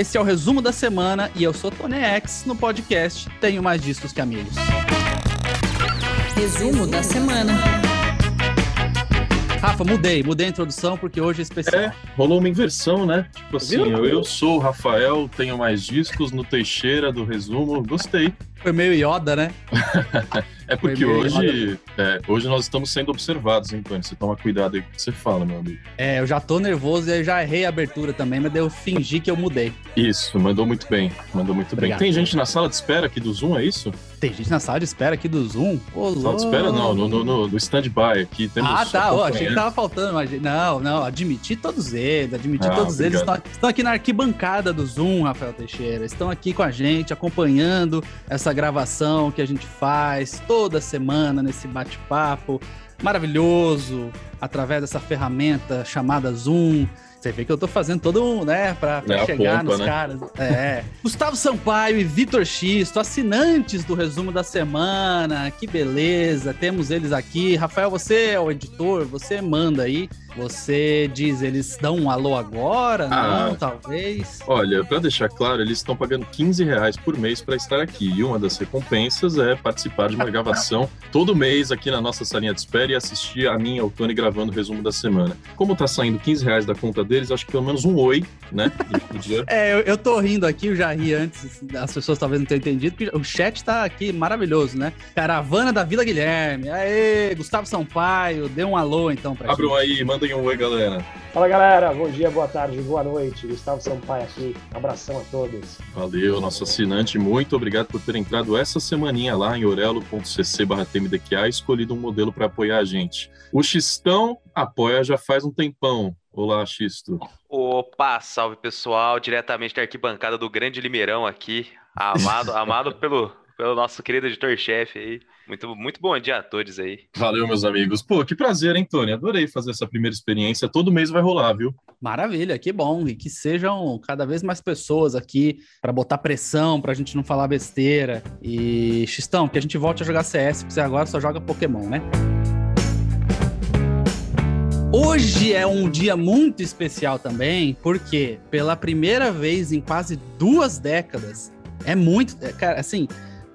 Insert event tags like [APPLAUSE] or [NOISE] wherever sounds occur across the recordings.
esse é o resumo da semana e eu sou Tony X no podcast Tenho Mais Discos que Amigos. Resumo da semana. Rafa, mudei, mudei a introdução porque hoje é especial. É, rolou uma inversão, né? Tipo assim, eu, eu sou o Rafael, tenho mais discos no Teixeira do resumo, gostei. Foi meio Yoda, né? [LAUGHS] É porque hoje, é, hoje nós estamos sendo observados, hein, Tony? Você toma cuidado aí com o que você fala, meu amigo. É, eu já tô nervoso e eu já errei a abertura também, mas eu fingi que eu mudei. Isso, mandou muito bem, mandou muito Obrigado. bem. Tem gente na sala de espera aqui do Zoom, é isso? Tem gente na sala de espera aqui do Zoom? Ô, Sala de espera não, no, no, no, no stand-by aqui. Temos Ah, tá. Ó, achei que tava faltando. Mas... Não, não. Admitir todos eles. Admitir Ah, todos eles. obrigado. Estão, estão aqui na arquibancada do Zoom, Rafael Teixeira. Estão aqui com a gente, acompanhando essa gravação que a gente faz toda semana nesse bate-papo maravilhoso, através dessa ferramenta chamada Zoom. Você vê que eu tô fazendo todo um, né, pra, pra É chegar pompa, nos né? caras. É. Gustavo Sampaio e Vitor Xisto, assinantes do resumo da semana. Que beleza, temos eles aqui. Rafael, você é o editor, você manda aí. Você diz, eles dão um alô agora? Ah. Não, talvez. Olha, para deixar claro, eles estão pagando 15 reais por mês para estar aqui. E uma das recompensas é participar de uma gravação [LAUGHS] todo mês aqui na nossa salinha de espera e assistir a mim e ao Tony gravando o resumo da semana. Como tá saindo 15 reais da conta deles, acho que pelo menos um oi, né? [LAUGHS] É, eu, eu tô rindo aqui, eu já ri antes, as pessoas talvez não tenham entendido, porque o chat tá aqui maravilhoso, né? Caravana da Vila Guilherme. Aê, Gustavo Sampaio, dê um alô então pra Abram gente. aí, mandem um oi, galera. Fala galera, bom dia, boa tarde, boa noite. Gustavo Sampaio aqui, abração a todos. Valeu, nosso assinante. Muito obrigado por ter entrado essa semaninha lá em orelo.cc barra TMDQA e escolhido um modelo para apoiar a gente. O Xistão apoia já faz um tempão. Olá, Xisto. Opa, salve pessoal, diretamente da arquibancada do Grande Limeirão aqui, amado, amado pelo, pelo nosso querido editor-chefe aí. Muito, muito bom dia a todos aí. Valeu, meus amigos. Pô, que prazer, hein, Tony? Adorei fazer essa primeira experiência. Todo mês vai rolar, viu? Maravilha, que bom. E que sejam cada vez mais pessoas aqui pra botar pressão, pra gente não falar besteira. E, Xistão, que a gente volte a jogar CS, porque você agora só joga Pokémon, né? Hoje é um dia muito especial também, porque pela primeira vez em quase duas décadas, é muito. é, Cara, assim,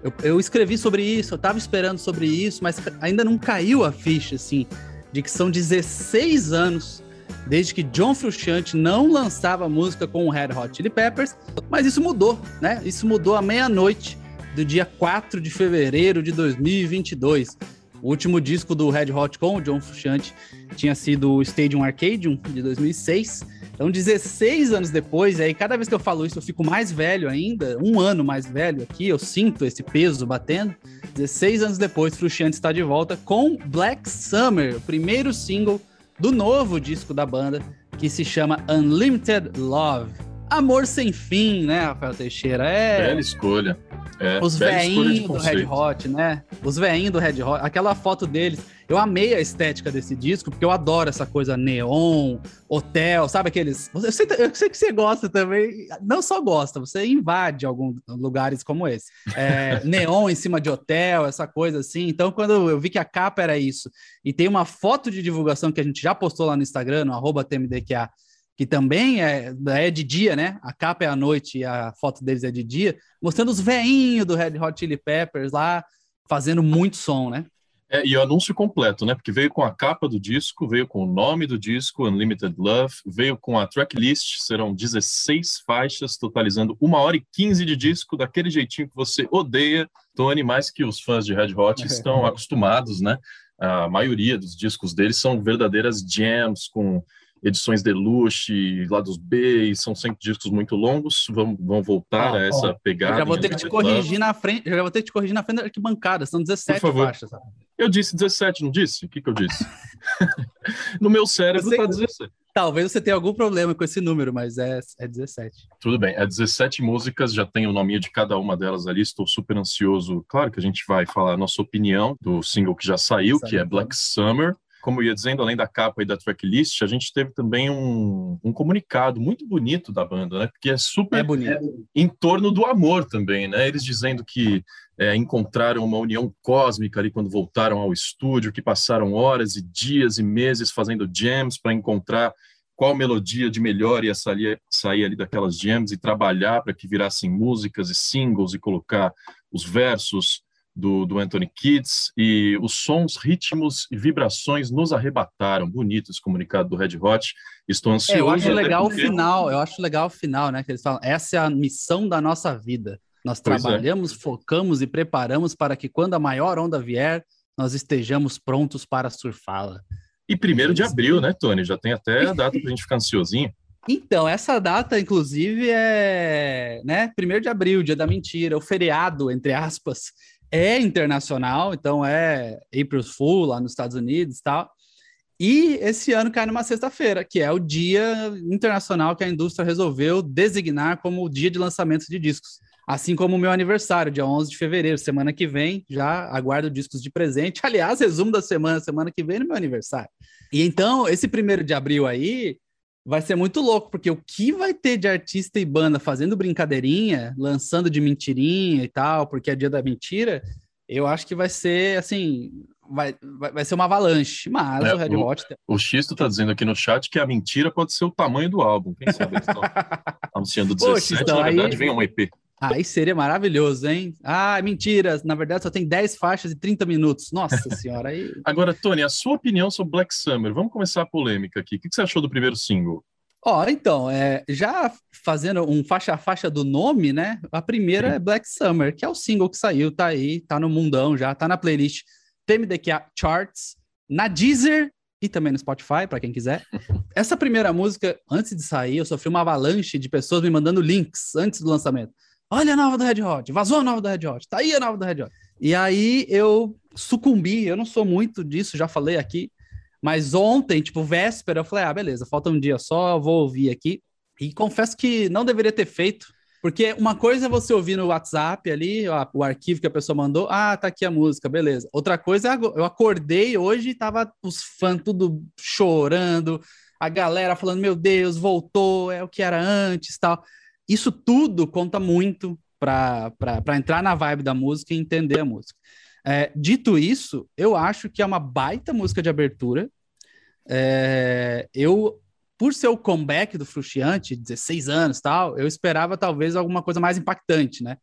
eu, eu escrevi sobre isso, eu tava esperando sobre isso, mas ainda não caiu a ficha, assim, de que são 16 anos desde que John Frusciante não lançava música com o Red Hot Chili Peppers, mas isso mudou, né? Isso mudou à meia-noite do dia 4 de fevereiro de 2022. O último disco do Red Hot com o John Frusciante tinha sido o Stadium Arcadium, de 2006. Então, 16 anos depois, e aí cada vez que eu falo isso eu fico mais velho ainda, um ano mais velho aqui, eu sinto esse peso batendo. 16 anos depois, Frusciante está de volta com Black Summer, o primeiro single do novo disco da banda, que se chama Unlimited Love. Amor sem fim, né, Rafael Teixeira? É. Bela escolha. É, Os veinhos do Red. Hot, né? Os veinhos do Red Hot, aquela foto deles. Eu amei a estética desse disco, porque eu adoro essa coisa neon, hotel, sabe aqueles. Eu sei, eu sei que você gosta também, não só gosta, você invade alguns lugares como esse. É, [LAUGHS] neon em cima de hotel, essa coisa assim. Então, quando eu vi que a capa era isso, e tem uma foto de divulgação que a gente já postou lá no Instagram, no arroba TMDQA, que também é, é de dia, né? A capa é à noite e a foto deles é de dia, mostrando os veinhos do Red Hot Chili Peppers lá, fazendo muito som, né? É, e o anúncio completo, né? Porque veio com a capa do disco, veio com o nome do disco, Unlimited Love, veio com a tracklist, serão 16 faixas, totalizando uma hora e 15 de disco, daquele jeitinho que você odeia, Tony, mais que os fãs de Red Hot [LAUGHS] estão acostumados, né? A maioria dos discos deles são verdadeiras jams com edições deluxe, lados B, e são sempre discos muito longos. Vão, vão voltar Ó, a essa Eu pegada. já vou ter que te corrigir na frente, já vou ter que te corrigir na frente da arquibancada, são 17 Por favor. faixas. sabe? Eu disse 17, não disse? O que, que eu disse? [LAUGHS] no meu cérebro Você- tá 17. Talvez você tenha algum problema com esse número, mas é, é 17. Tudo bem, é 17 músicas, já tem o nome de cada uma delas ali, estou super ansioso. Claro que a gente vai falar a nossa opinião do single que já saiu, que é Saiu. Black Summer. Como eu ia dizendo, além da capa e da tracklist, a gente teve também um, um comunicado muito bonito da banda, né? Porque é super É bonito. em torno do amor também, né? Eles dizendo que é, encontraram uma união cósmica ali quando voltaram ao estúdio, que passaram horas e dias e meses fazendo jams para encontrar qual melodia de melhor ia sair, sair ali daquelas jams e trabalhar para que virassem músicas e singles e colocar os versos do, do Anthony Kids e os sons, ritmos e vibrações nos arrebataram. Bonito esse comunicado do Red Hot. Estou ansioso. É, eu acho legal porque... o final, eu acho legal o final, né? Que eles falam, essa é a missão da nossa vida. Nós pois é. trabalhamos, é. focamos e preparamos para que quando a maior onda vier, nós estejamos prontos para surfá-la. E primeiro de abril, né, Tony? Já tem até a data para a gente ficar ansiosinho. [LAUGHS] Então, essa data, inclusive, é, né, primeiro de abril, dia da mentira, o feriado, entre aspas, é internacional, então é April Fool lá nos Estados Unidos e tal. E esse ano cai numa sexta-feira, que é o dia internacional que a indústria resolveu designar como o dia de lançamento de discos. Assim como o meu aniversário, dia 11 de fevereiro, semana que vem, já aguardo discos de presente. [LAUGHS] Aliás, resumo da semana, semana que vem no meu aniversário. E então, esse primeiro de abril aí vai ser muito louco, porque o que vai ter de artista e banda fazendo brincadeirinha, lançando de mentirinha e tal, porque é dia da mentira, eu acho que vai ser assim. Vai, vai, vai ser uma avalanche, mas é, o Red Hot. O, o Xisto tá dizendo aqui no chat que a mentira pode ser o tamanho do álbum. Quem sabe eles estão [LAUGHS] anunciando 17, Pô, na verdade aí... vem um EP. Aí seria maravilhoso, hein? Ah, mentira. Na verdade, só tem 10 faixas e 30 minutos. Nossa [LAUGHS] senhora. Aí... Agora, Tony, a sua opinião sobre Black Summer. Vamos começar a polêmica aqui. O que você achou do primeiro single? Ó, oh, então, é, já fazendo um faixa a faixa do nome, né? A primeira é Black Summer, que é o single que saiu, tá aí, tá no mundão já, tá na playlist TMDQ Charts, na Deezer e também no Spotify, para quem quiser. [LAUGHS] Essa primeira música, antes de sair, eu sofri uma avalanche de pessoas me mandando links antes do lançamento. Olha a nova do Red Hot, vazou a nova do Red Hot, tá aí a nova do Red Hot. E aí eu sucumbi, eu não sou muito disso, já falei aqui, mas ontem, tipo, véspera, eu falei, ah, beleza, falta um dia só, vou ouvir aqui. E confesso que não deveria ter feito, porque uma coisa é você ouvir no WhatsApp ali, o arquivo que a pessoa mandou, ah, tá aqui a música, beleza. Outra coisa é eu acordei hoje e tava os fãs tudo chorando, a galera falando, meu Deus, voltou, é o que era antes tal. Isso tudo conta muito para entrar na vibe da música e entender a música. É, dito isso, eu acho que é uma baita música de abertura. É, eu, por ser o comeback do Frustiante, 16 anos tal, eu esperava talvez alguma coisa mais impactante, né?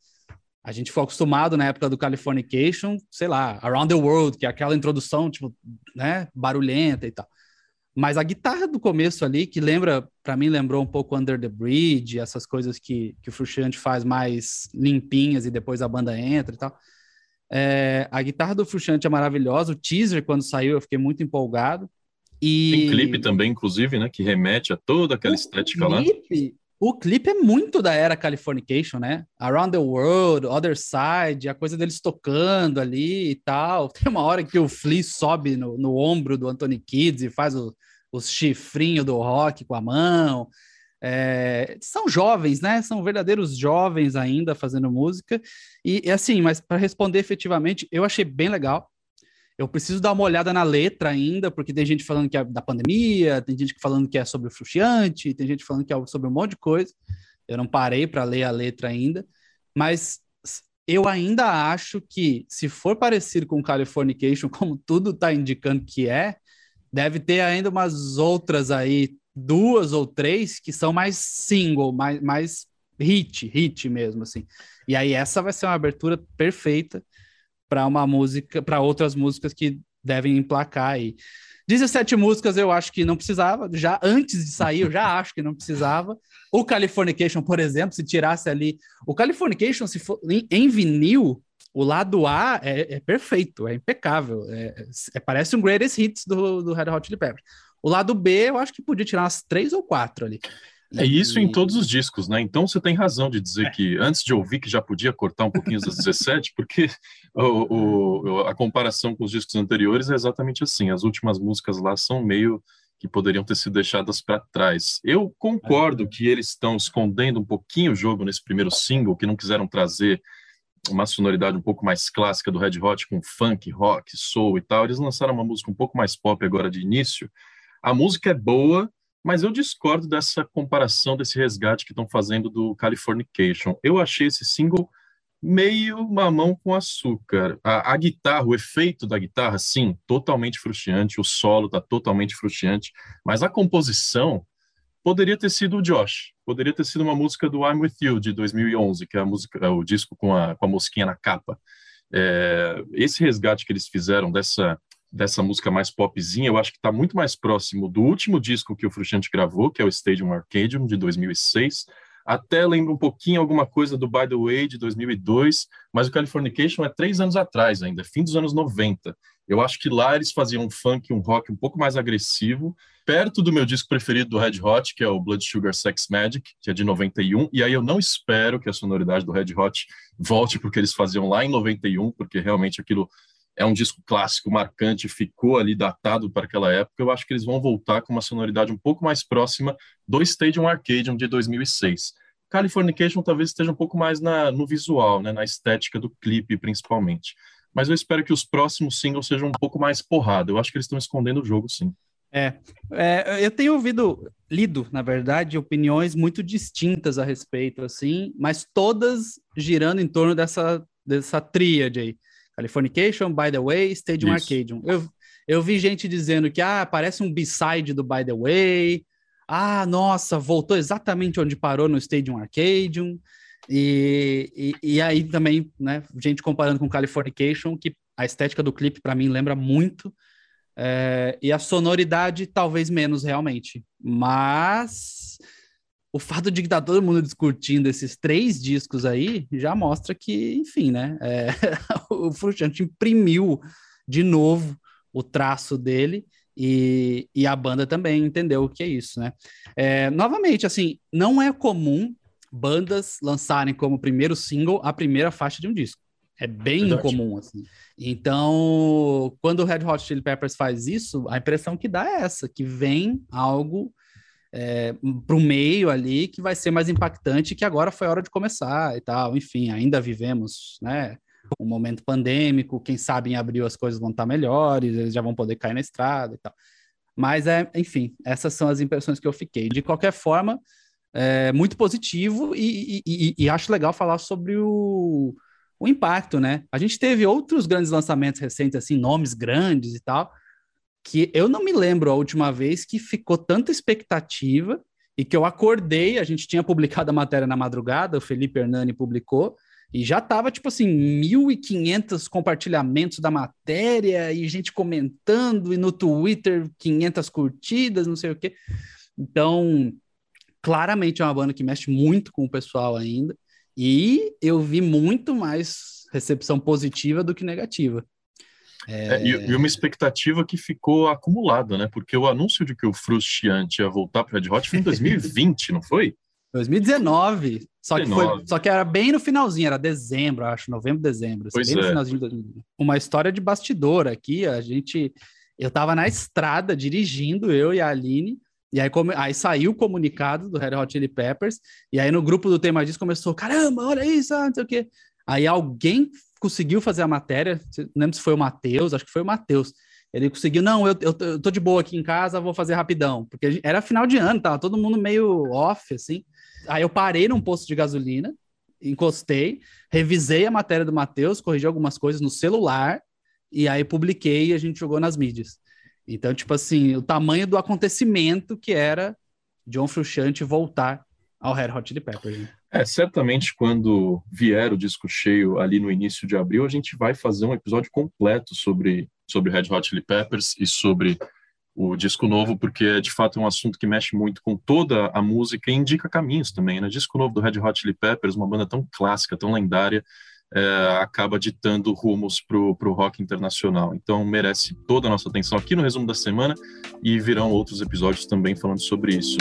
A gente foi acostumado na época do Californication, sei lá, Around the World, que é aquela introdução, tipo, né, barulhenta e tal. Mas a guitarra do começo ali, que lembra, para mim, lembrou um pouco Under the Bridge, essas coisas que, que o Frusciante faz mais limpinhas e depois a banda entra e tal. É, a guitarra do Frusciante é maravilhosa. O teaser, quando saiu, eu fiquei muito empolgado. E... Tem clipe também, inclusive, né? Que remete a toda aquela o estética clipe, lá. O clipe é muito da era Californication, né? Around the World, Other Side, a coisa deles tocando ali e tal. Tem uma hora que o Flea sobe no, no ombro do Anthony Kids e faz o, os chifrinhos do rock com a mão. É, são jovens, né? São verdadeiros jovens ainda fazendo música. E, e assim, mas para responder efetivamente, eu achei bem legal. Eu preciso dar uma olhada na letra ainda, porque tem gente falando que é da pandemia, tem gente falando que é sobre o frustrante, tem gente falando que é sobre um monte de coisa. Eu não parei para ler a letra ainda, mas eu ainda acho que se for parecido com Californication, [LAUGHS] como tudo está indicando que é, deve ter ainda umas outras aí, duas ou três, que são mais single, mais, mais hit, hit mesmo, assim. E aí essa vai ser uma abertura perfeita para uma música, para outras músicas que devem emplacar aí. 17 músicas eu acho que não precisava, já antes de sair eu já acho que não precisava. O Californication, por exemplo, se tirasse ali, o Californication se for em, em vinil, o lado A é, é perfeito, é impecável, é, é, parece um greatest hits do, do Red Hot Chili Peppers. O lado B eu acho que podia tirar umas três ou quatro ali. É isso em todos os discos, né? Então você tem razão de dizer é. que antes de ouvir que já podia cortar um pouquinho das 17, [LAUGHS] porque o, o, a comparação com os discos anteriores é exatamente assim. As últimas músicas lá são meio que poderiam ter sido deixadas para trás. Eu concordo que eles estão escondendo um pouquinho o jogo nesse primeiro single, que não quiseram trazer uma sonoridade um pouco mais clássica do Red Hot com funk, rock, soul e tal. Eles lançaram uma música um pouco mais pop agora de início. A música é boa, mas eu discordo dessa comparação, desse resgate que estão fazendo do Californication. Eu achei esse single meio mamão com açúcar. A, a, guitarra, o efeito da guitarra, sim, totalmente frustrante. O solo está totalmente frustrante. Mas a composição, Poderia ter sido o Josh, poderia ter sido uma música do I'm With You, de 2011, que é a música, o disco com a, com a mosquinha na capa. É, esse resgate que eles fizeram dessa, dessa música mais popzinha, eu acho que está muito mais próximo do último disco que o Frusciante gravou, que é o Stadium Arcadium, de 2006, até lembra um pouquinho alguma coisa do By the Way de 2002, mas o Californication é três anos atrás ainda, fim dos anos 90. Eu acho que lá eles faziam um funk, um rock um pouco mais agressivo, perto do meu disco preferido do Red Hot, que é o Blood Sugar Sex Magic, que é de 91, e aí eu não espero que a sonoridade do Red Hot volte porque eles faziam lá em 91, porque realmente aquilo é um disco clássico, marcante, ficou ali datado para aquela época. Eu acho que eles vão voltar com uma sonoridade um pouco mais próxima do Stadium Arcadium de 2006. Californication talvez esteja um pouco mais na, no visual, né, na estética do clipe, principalmente. Mas eu espero que os próximos singles sejam um pouco mais porrada. Eu acho que eles estão escondendo o jogo, sim. É, é, eu tenho ouvido, lido, na verdade, opiniões muito distintas a respeito, assim, mas todas girando em torno dessa, dessa tríade aí. Californication, By the Way, Stadium Isso. Arcadium. Eu, eu vi gente dizendo que ah, parece um B-side do By the Way. Ah, nossa, voltou exatamente onde parou no Stadium Arcadium. E, e, e aí também, né, gente comparando com Californication, que a estética do clipe para mim lembra muito. É, e a sonoridade talvez menos realmente. Mas o fato de que tá todo mundo discutindo esses três discos aí já mostra que, enfim, né? É, [LAUGHS] o Frusciante imprimiu de novo o traço dele e, e a banda também entendeu o que é isso, né? É, novamente, assim, não é comum bandas lançarem como primeiro single a primeira faixa de um disco. É bem Verdade. incomum, assim. Então, quando o Red Hot Chili Peppers faz isso, a impressão que dá é essa, que vem algo é, para o meio ali que vai ser mais impactante que agora foi hora de começar e tal. Enfim, ainda vivemos, né? Um momento pandêmico, quem sabe em abril as coisas vão estar melhores, eles já vão poder cair na estrada e tal. Mas, é, enfim, essas são as impressões que eu fiquei. De qualquer forma, é muito positivo e, e, e acho legal falar sobre o, o impacto, né? A gente teve outros grandes lançamentos recentes, assim, nomes grandes e tal, que eu não me lembro a última vez que ficou tanta expectativa e que eu acordei, a gente tinha publicado a matéria na madrugada, o Felipe Hernani publicou, e já tava, tipo assim, 1.500 compartilhamentos da matéria, e gente comentando, e no Twitter 500 curtidas, não sei o quê. Então, claramente é uma banda que mexe muito com o pessoal ainda, e eu vi muito mais recepção positiva do que negativa. É... É, e, uma expectativa que ficou acumulada, né? Porque o anúncio de que o Frustiante ia voltar para Red Hot foi em 2020, não foi? 2019. Só que, foi, só que era bem no finalzinho, era dezembro, acho, novembro, dezembro. Assim, pois bem é. no finalzinho de 2019. Uma história de bastidor aqui, a gente. Eu tava na estrada dirigindo, eu e a Aline, e aí, come, aí saiu o comunicado do Red Hot Chili Peppers, e aí no grupo do Tema Disso começou: caramba, olha isso, ah, não sei o quê. Aí alguém conseguiu fazer a matéria, não lembro se foi o Matheus, acho que foi o Matheus. Ele conseguiu, não, eu, eu, eu, tô de boa aqui em casa, vou fazer rapidão. Porque era final de ano, tava todo mundo meio off, assim. Aí eu parei num posto de gasolina, encostei, revisei a matéria do Matheus, corrigi algumas coisas no celular, e aí publiquei e a gente jogou nas mídias. Então, tipo assim, o tamanho do acontecimento que era John Frusciante voltar ao Red Hot Chili Peppers. Né? É, certamente quando vier o disco cheio ali no início de abril, a gente vai fazer um episódio completo sobre, sobre Red Hot Chili Peppers e sobre o disco novo, porque é de fato um assunto que mexe muito com toda a música e indica caminhos também, né? Disco novo do Red Hot Chili Peppers, uma banda tão clássica, tão lendária, é, acaba ditando rumos para o rock internacional. Então merece toda a nossa atenção aqui no resumo da semana e virão outros episódios também falando sobre isso.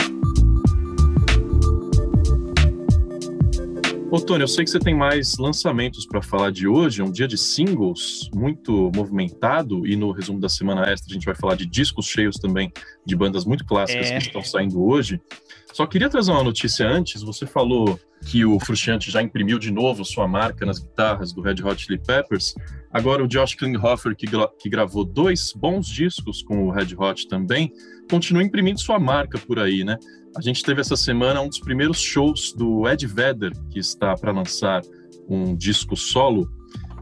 Ô, Tony, eu sei que você tem mais lançamentos para falar de hoje, é um dia de singles muito movimentado, e no resumo da semana extra a gente vai falar de discos cheios também, de bandas muito clássicas é. que estão saindo hoje. Só queria trazer uma notícia antes, você falou que o Frusciante já imprimiu de novo sua marca nas guitarras do Red Hot Chili Peppers. Agora o Josh Klinghoffer, que, gra que gravou dois bons discos com o Red Hot também, continua imprimindo sua marca por aí, né? A gente teve essa semana um dos primeiros shows do Ed Vedder, que está para lançar um disco solo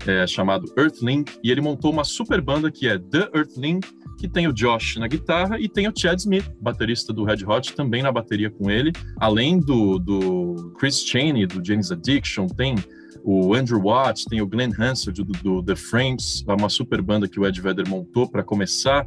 é, chamado Earthling, e ele montou uma super banda que é The Earthling, que tem o Josh na guitarra e tem o Chad Smith, baterista do Red Hot, também na bateria com ele. Além do, do Chris Chaney, do James Addiction, tem o Andrew Watts, tem o Glenn Hansard do, do The Frames, é uma super banda que o Ed Vedder montou para começar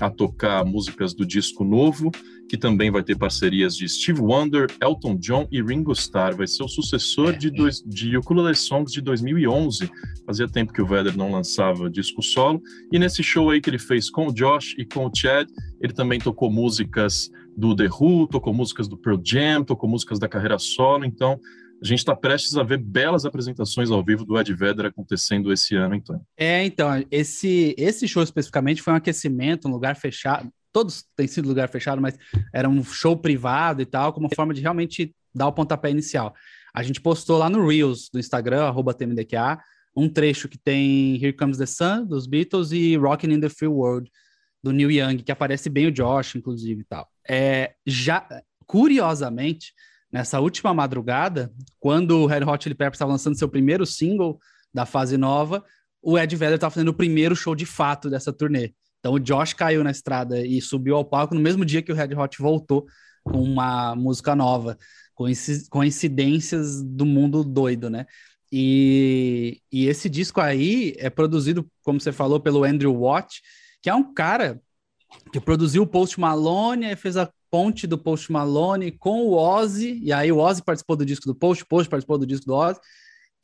a tocar músicas do disco novo, que também vai ter parcerias de Steve Wonder, Elton John e Ringo Starr. Vai ser o sucessor de, dois, de Ukulele Songs de 2011. Fazia tempo que o Vedder não lançava disco solo. E nesse show aí que ele fez com o Josh e com o Chad, ele também tocou músicas do The Who, tocou músicas do Pearl Jam, tocou músicas da carreira solo. Então, a gente está prestes a ver belas apresentações ao vivo do Ed Vedder acontecendo esse ano, então. É, então, esse, esse show especificamente foi um aquecimento, um lugar fechado. Todos têm sido lugar fechado, mas era um show privado e tal, como forma de realmente dar o pontapé inicial. A gente postou lá no Reels do Instagram, TMDQA, um trecho que tem Here Comes the Sun, dos Beatles, e Rockin' in the Free World, do Neil Young, que aparece bem o Josh, inclusive, e tal. É, já, curiosamente, nessa última madrugada, quando o Red Hot Chili Peppers estava lançando seu primeiro single da fase nova, o Ed Vedder estava fazendo o primeiro show de fato dessa turnê. Então o Josh caiu na estrada e subiu ao palco no mesmo dia que o Red Hot voltou com uma música nova, coincidências do mundo doido, né? E, e esse disco aí é produzido, como você falou, pelo Andrew Watt, que é um cara que produziu o Post Malone, e fez a ponte do Post Malone com o Ozzy, e aí o Ozzy participou do disco do Post, o Post participou do disco do Ozzy,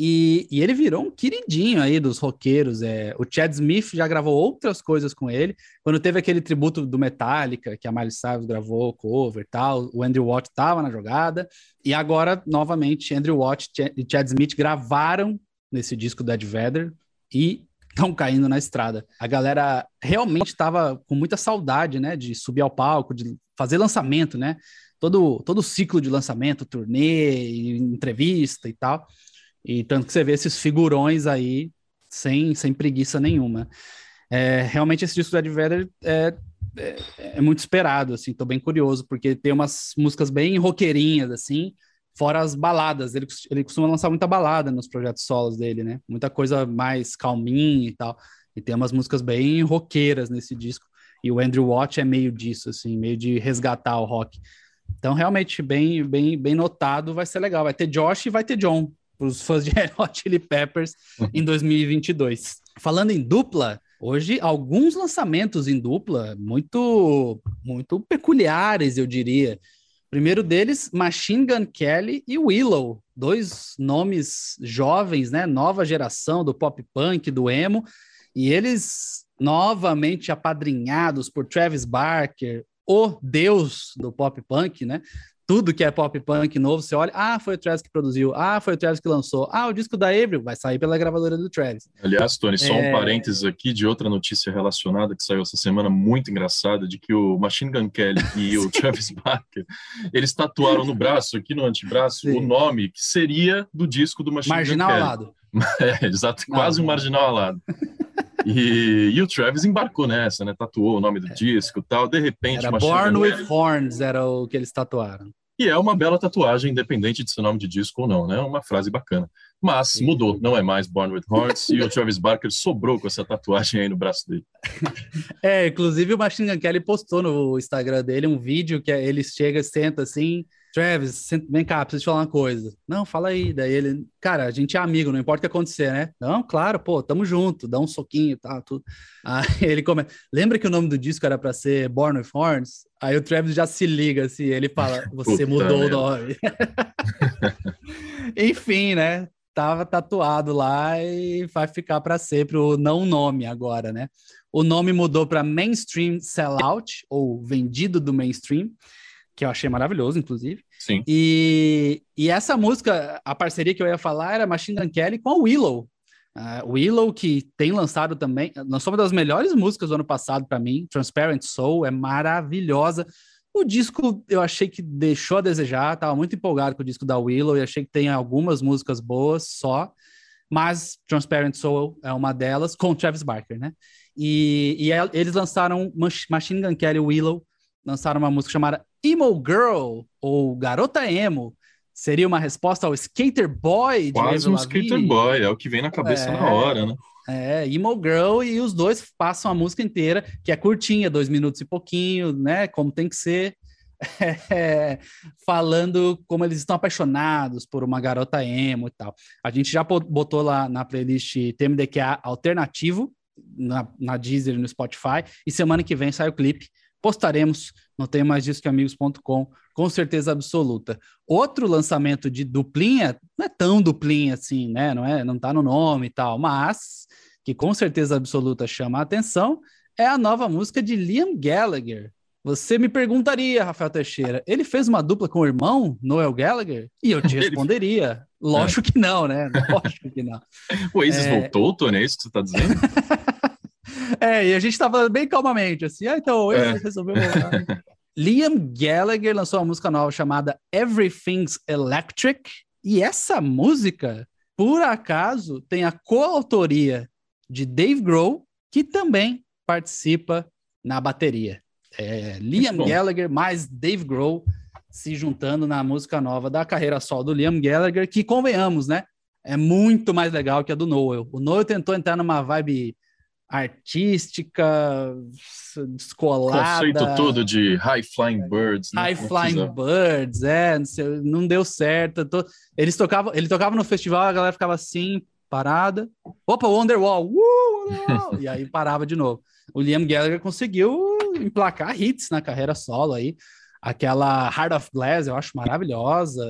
e, e, ele virou um queridinho aí dos roqueiros. É, o Chad Smith já gravou outras coisas com ele. Quando teve aquele tributo do Metallica, que a Miley Cyrus gravou, cover e tal, o Andrew Watt estava na jogada. E agora, novamente, Andrew Watt e Chad Smith gravaram nesse disco do Ed Vedder e estão caindo na estrada. A galera realmente estava com muita saudade, né, de subir ao palco, de fazer lançamento, né? Todo, todo o ciclo de lançamento, turnê, entrevista e tal. E tanto que você vê esses figurões aí sem, sem preguiça nenhuma. É, realmente esse disco do Ed Vedder é, é, é, muito esperado, assim, tô bem curioso, porque tem umas músicas bem roqueirinhas, assim, fora as baladas. Ele, ele costuma lançar muita balada nos projetos solos dele, né? Muita coisa mais calminha e tal. E tem umas músicas bem roqueiras nesse disco. E o Andrew Watt é meio disso, assim, meio de resgatar o rock. Então, realmente, bem, bem, bem notado, vai ser legal. Vai ter Josh e vai ter John, para os fãs de [LAUGHS] Red Hot Chili Peppers em 2022. Falando em dupla, hoje alguns lançamentos em dupla muito, muito peculiares, eu diria. Primeiro deles, Machine Gun Kelly e Willow, dois nomes jovens, né? Nova geração do pop punk, do emo, e eles novamente apadrinhados por Travis Barker, o deus do pop punk, né? Tudo que é pop punk novo, você olha, ah, foi o Travis que produziu, ah, foi o Travis que lançou, ah, o disco da Avril vai sair pela gravadora do Travis. Aliás, Tony, só é... um parênteses aqui de outra notícia relacionada que saiu essa semana muito engraçada, de que o Machine Gun Kelly [LAUGHS] e o Travis Barker, eles tatuaram no braço, aqui no antebraço, Sim. o nome que seria do disco do Machine Marginal Gun Kelly. Marginal alado. [LAUGHS] É, exato, quase um marginal alado. E, e, o Travis embarcou nessa, né? Tatuou o nome do é. disco tal. De repente, era Born with Horns era o que eles tatuaram. E é uma bela tatuagem, independente de seu nome de disco ou não, né? Uma frase bacana. Mas Sim. mudou, não é mais Born with Horns e o Travis Barker sobrou com essa tatuagem aí no braço dele. [LAUGHS] É, inclusive o Machine Gun Kelly postou no Instagram dele um vídeo que ele chega, senta assim, Travis, vem cá, preciso te falar uma coisa. Não, fala aí. Daí ele, cara, a gente é amigo, não importa o que acontecer, né? Não, claro, pô, tamo junto, dá um soquinho, tá, tudo. Aí [LAUGHS] ele começa, lembra que o nome do disco era para ser Born with Horns? Aí o Travis já se liga, assim, ele fala, [LAUGHS] você Puta mudou o nome. [LAUGHS] Enfim, né? Tava tatuado lá e vai ficar para sempre o não nome agora, né? O nome mudou para Mainstream Sellout, ou Vendido do Mainstream que eu achei maravilhoso, inclusive. Sim. E, e essa música, a parceria que eu ia falar era Machine Gun Kelly com a Willow. Uh, Willow, que tem lançado também, lançou uma das melhores músicas do ano passado para mim, Transparent Soul, é maravilhosa. O disco eu achei que deixou a desejar, tava muito empolgado com o disco da Willow e achei que tem algumas músicas boas só, mas Transparent Soul é uma delas, com Travis Barker, né? E, e é, eles lançaram Machine Gun Kelly Willow, lançaram uma música chamada Emo Girl, ou Garota Emo, Seria uma resposta ao Skater Boy de Quase Avril um Lavigne? skater boy, é o que vem na cabeça É. na hora, né? É, Emo Girl, e os dois passam a música inteira, que é curtinha, dois minutos e pouquinho, né? Como tem que ser. [LAUGHS] É, falando como eles estão apaixonados por uma garota emo e tal. A gente já botou lá na playlist TMDQA alternativo, na, na Deezer e no Spotify, e semana que vem sai o clipe. Postaremos no tem mais disco que amigos.com, com certeza absoluta. Outro lançamento de duplinha, não é tão duplinha assim, né? Não é, não tá no nome e tal, mas que com certeza absoluta chama a atenção, é a nova música de Liam Gallagher. Você me perguntaria, Rafael Teixeira, ele fez uma dupla com o irmão, Noel Gallagher? E eu te [LAUGHS] responderia, lógico que não, né? Lógico que não. [LAUGHS] O Oasis É. voltou, Tony, é isso que você tá dizendo? [LAUGHS] [LAUGHS] É, e a gente tava bem calmamente, assim, ah, então ele É. resolveu voltar. [LAUGHS] Liam Gallagher lançou uma música nova chamada Everything's Electric, e essa música, por acaso, tem a coautoria de Dave Grohl, que também participa na bateria. É, Liam. Gallagher mais Dave Grohl se juntando na música nova da carreira solo do Liam Gallagher, que convenhamos, né? É muito mais legal que a do Noel. O Noel tentou entrar numa vibe artística, descolada. Conceito todo de High Flying Birds. né? High Flying. Birds, é, não, sei, não deu certo. tô- Eles tocavam, ele tocava no festival, a galera ficava assim, parada. Opa, Wonderwall! Uh, Wonderwall! [LAUGHS] e aí parava de novo. O Liam Gallagher conseguiu emplacar hits na carreira solo aí. Aquela Heart of Glass eu acho maravilhosa.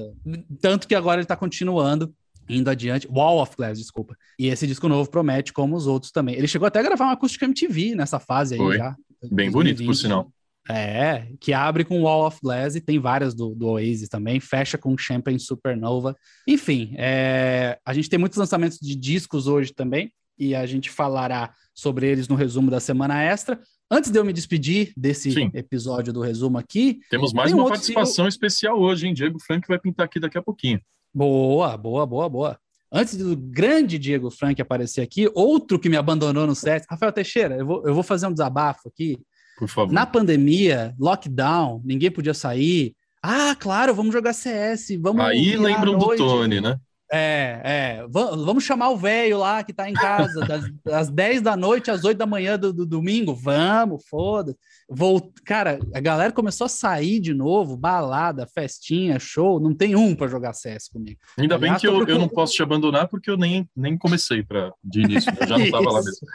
Tanto que agora ele tá continuando, indo adiante. Wall of Glass, desculpa. E esse disco novo promete, como os outros também. Ele chegou até a gravar uma acústica MTV nessa fase aí Foi. já. Bem bonito, por 2020. sinal. É, que abre com Wall of Glass e tem várias do, do Oasis também, fecha com Champagne Supernova. Enfim, é, a gente tem muitos lançamentos de discos hoje também, e a gente falará sobre eles no resumo da semana extra. Antes de eu me despedir desse Sim. episódio do resumo aqui, Temos mais Tem um uma participação especial hoje, hein? Diego Frank vai pintar aqui daqui a pouquinho. Boa, boa, boa, boa. Antes do grande Diego Frank aparecer aqui, outro que me abandonou no set, Rafael Teixeira, eu vou, eu vou fazer um desabafo aqui. Por favor. Na pandemia, lockdown, ninguém podia sair. Ah, claro, vamos jogar CS, vamos. Aí lembram do. Tony, né? É, é. Va- Vamos chamar o velho lá que tá em casa, das, [LAUGHS] das 10 da noite às 8 da manhã do, do domingo. Vamos, foda-se. Vol- Cara, a galera começou a sair de novo, balada, festinha, show. Não tem um para jogar CS comigo. Ainda bem Aliás, que eu, eu procurando- não posso te abandonar porque eu nem, nem comecei pra, de início. Eu já não estava lá [LAUGHS] mesmo.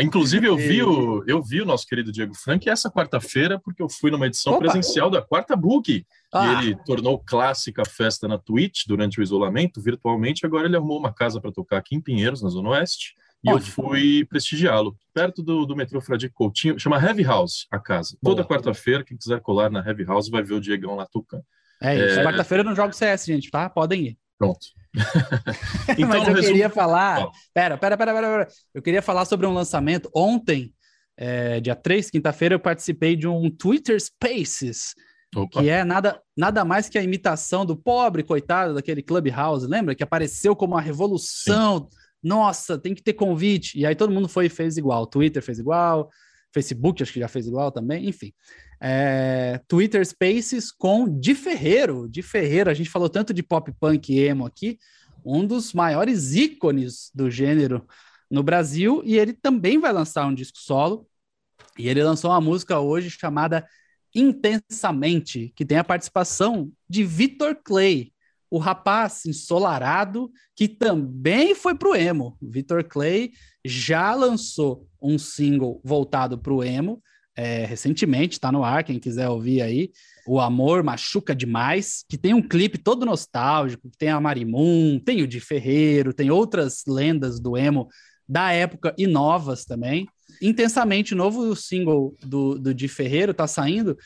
Inclusive, eu vi, o, eu vi o nosso querido Diego Frank essa quarta-feira, porque eu fui numa edição Opa! presencial da Quarta Book. Ah. E ele tornou clássica a festa na Twitch durante o isolamento, virtualmente. Agora ele arrumou uma casa para tocar aqui em Pinheiros, na Zona Oeste. E eu Onde? fui prestigiá-lo, perto do, do metrô Fradique Coutinho. Chama Heavy House, a casa. Toda quarta-feira, quem quiser colar na Heavy House vai ver o Diegão lá tocando. É isso. É. Quarta-feira eu não jogo CS, gente, tá? Podem ir. Pronto. [LAUGHS] Então, Mas eu resumo- queria falar. Pera, pera, pera, pera, pera. Eu queria falar sobre um lançamento. Ontem, é, dia 3, quinta-feira, eu participei de um Twitter Spaces, Opa. que é nada, nada mais que a imitação do pobre coitado daquele Clubhouse, lembra? Que apareceu como uma revolução. Nossa, tem que ter convite. E aí todo mundo foi e fez igual. Twitter fez igual, Facebook acho que já fez igual também, enfim. É, Twitter Spaces com Di Ferreiro. Di Ferreiro, a gente falou tanto de pop punk e emo aqui, um dos maiores ícones do gênero no Brasil, e ele também vai lançar um disco solo. E ele lançou uma música hoje chamada Intensamente, que tem a participação de Vitor Clay, o rapaz ensolarado que também foi pro emo. Vitor Clay já lançou um single voltado pro emo, é, recentemente, tá no ar, quem quiser ouvir aí. O Amor Machuca Demais, que tem um clipe todo nostálgico, que tem a Marimun, tem o Di Ferreiro, tem outras lendas do emo da época e novas também. Intensamente, o novo single do, do Di Ferreiro tá saindo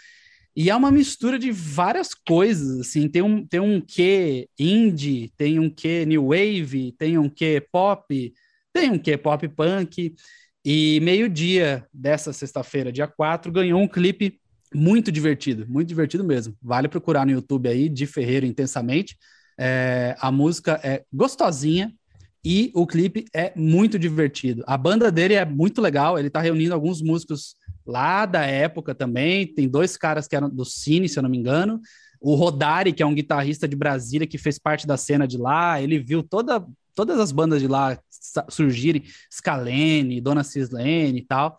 e é uma mistura de várias coisas, assim, tem um, tem um quê indie, tem um quê new wave, tem um quê pop, tem um quê pop punk, e meio-dia dessa sexta-feira, dia 4, ganhou um clipe muito divertido, muito divertido mesmo. Vale procurar no YouTube aí, de Ferreiro Intensamente. É, a música é gostosinha e o clipe é muito divertido. A banda dele é muito legal, ele tá reunindo alguns músicos lá da época também. Tem dois caras que eram do Cine, se eu não me engano. O Rodari, que é um guitarrista de Brasília que fez parte da cena de lá, ele viu toda, todas as bandas de lá surgirem, Scalene, Dona Cislene e tal.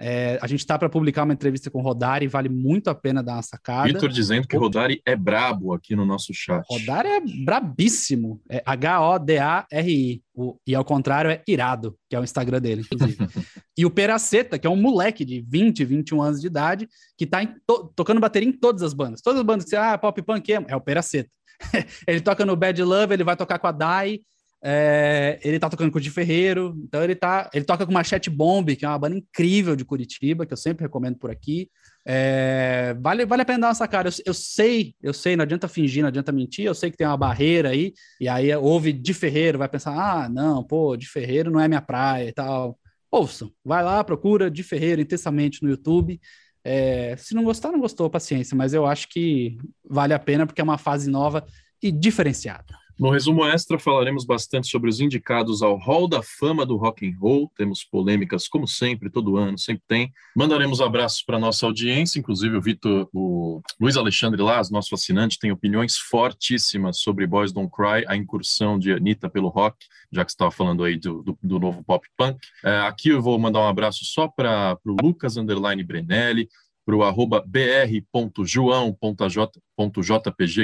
É, a gente está para publicar uma entrevista com o Rodari, vale muito a pena dar uma sacada. Vitor dizendo que o Rodari é brabo aqui no nosso chat. Rodari é brabíssimo. É H-O-D-A-R-I. E ao contrário é irado, que é o Instagram dele, inclusive. [LAUGHS] e o Peraceta, que é um moleque de 20, 21 anos de idade, que está to tocando bateria em todas as bandas. Todas as bandas que você, ah, pop punk, é, é o Peraceta. [LAUGHS] ele toca no Bad Love, ele vai tocar com a Dai, é, ele tá tocando com o Di Ferreiro, então ele tá, ele toca com uma Chat Bomb, que é uma banda incrível de Curitiba, que eu sempre recomendo por aqui. É, vale, vale a pena dar uma sacada. Eu, eu, sei, eu sei, não adianta fingir, não adianta mentir, eu sei que tem uma barreira aí, e aí ouve Di Ferreiro, vai pensar, ah, não, pô, Di Ferreiro não é minha praia e tal. Ouçam, vai lá, procura Di Ferreiro intensamente no YouTube. É, se não gostar, não gostou, paciência, mas eu acho que vale a pena porque é uma fase nova e diferenciada. No resumo extra falaremos bastante sobre os indicados ao Hall da Fama do Rock and Roll. Temos polêmicas como sempre, todo ano, sempre tem. Mandaremos abraços para nossa audiência, inclusive o Vitor, o Luiz Alexandre Laz, nosso assinante, tem opiniões fortíssimas sobre Boys Don't Cry, a incursão de Anitta pelo rock, já que estava falando aí do, do, do, novo pop punk. É, aqui eu vou mandar um abraço só para o Lucas Underline Brenelli, para o arroba br.joão.jpg,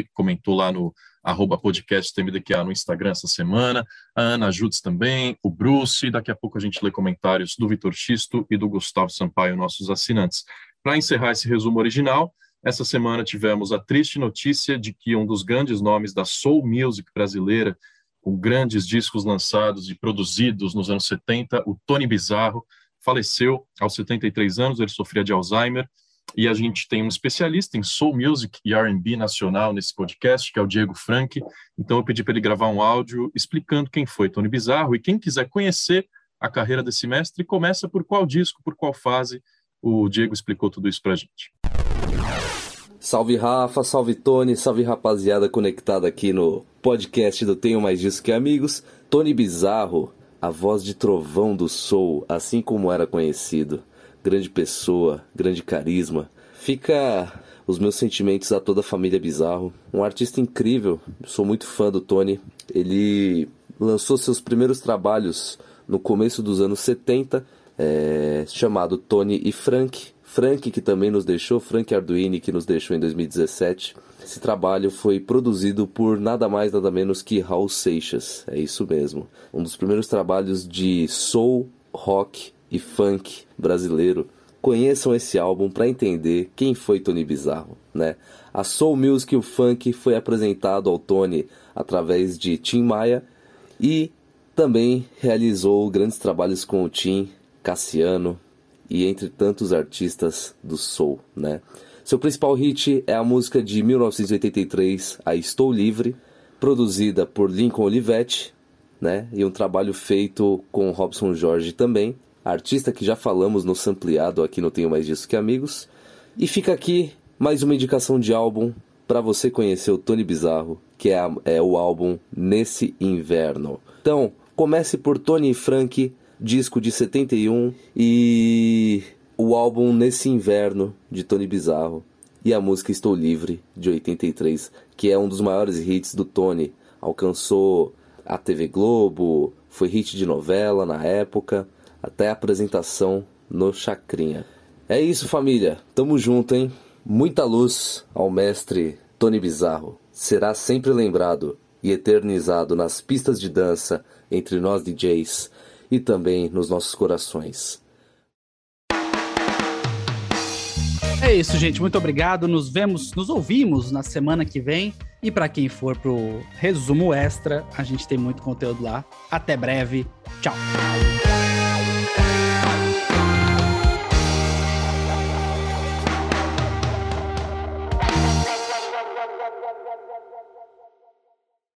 que comentou lá no arroba podcast TMDQA no Instagram essa semana, a Ana Judes também, o Bruce, daqui a pouco a gente lê comentários do Vitor Xisto e do Gustavo Sampaio, nossos assinantes. Para encerrar esse resumo original, essa semana tivemos a triste notícia de que um dos grandes nomes da soul music brasileira, com grandes discos lançados e produzidos nos anos 70, o Tony Bizarro, faleceu aos 73 anos, ele sofria de Alzheimer, e a gente tem um especialista em soul music e R&B nacional nesse podcast, que é o Diego Frank. Então eu pedi para ele gravar um áudio explicando quem foi Tony Bizarro e quem quiser conhecer a carreira desse mestre, começa por qual disco, por qual fase. O Diego explicou tudo isso para a gente. Salve Rafa, salve Tony, salve rapaziada conectada aqui no podcast do Tenho Mais Disso Que Amigos. Tony Bizarro, a voz de trovão do soul, assim como era conhecido grande pessoa, grande carisma. Fica os meus sentimentos a toda a família Bizarro. Um artista incrível, sou muito fã do Tony. Ele lançou seus primeiros trabalhos no começo dos anos 70, é, chamado Tony e Frank. Frank que também nos deixou, Frank Arduini que nos deixou em 2017. Esse trabalho foi produzido por nada mais nada menos que Raul Seixas, é isso mesmo. Um dos primeiros trabalhos de soul, rock e funk brasileiro, conheçam esse álbum para entender quem foi Tony Bizarro, né? A soul music e o funk foi apresentado ao Tony através de Tim Maia e também realizou grandes trabalhos com o Tim, Cassiano e entre tantos artistas do soul, né? Seu principal hit é a música de 1983, A Estou Livre, produzida por Lincoln Olivetti, né? E um trabalho feito com Robson Jorge também artista que já falamos no Sampleado aqui no Tenho Mais Disso Que Amigos. E fica aqui mais uma indicação de álbum para você conhecer o Tony Bizarro, que é, a, é o álbum Nesse Inverno. Então, comece por Tony e Frank, disco de 71, e o álbum Nesse Inverno, de Tony Bizarro, e a música Estou Livre, de 83, que é um dos maiores hits do Tony. Alcançou a TV Globo, foi hit de novela na época, até a apresentação no Chacrinha. É isso, família. Tamo junto, hein? Muita luz ao mestre Tony Bizarro. Será sempre lembrado e eternizado nas pistas de dança entre nós DJs e também nos nossos corações. É isso, gente. Muito obrigado. Nos vemos, nos ouvimos na semana que vem. E para quem for pro resumo extra, a gente tem muito conteúdo lá. Até breve. Tchau.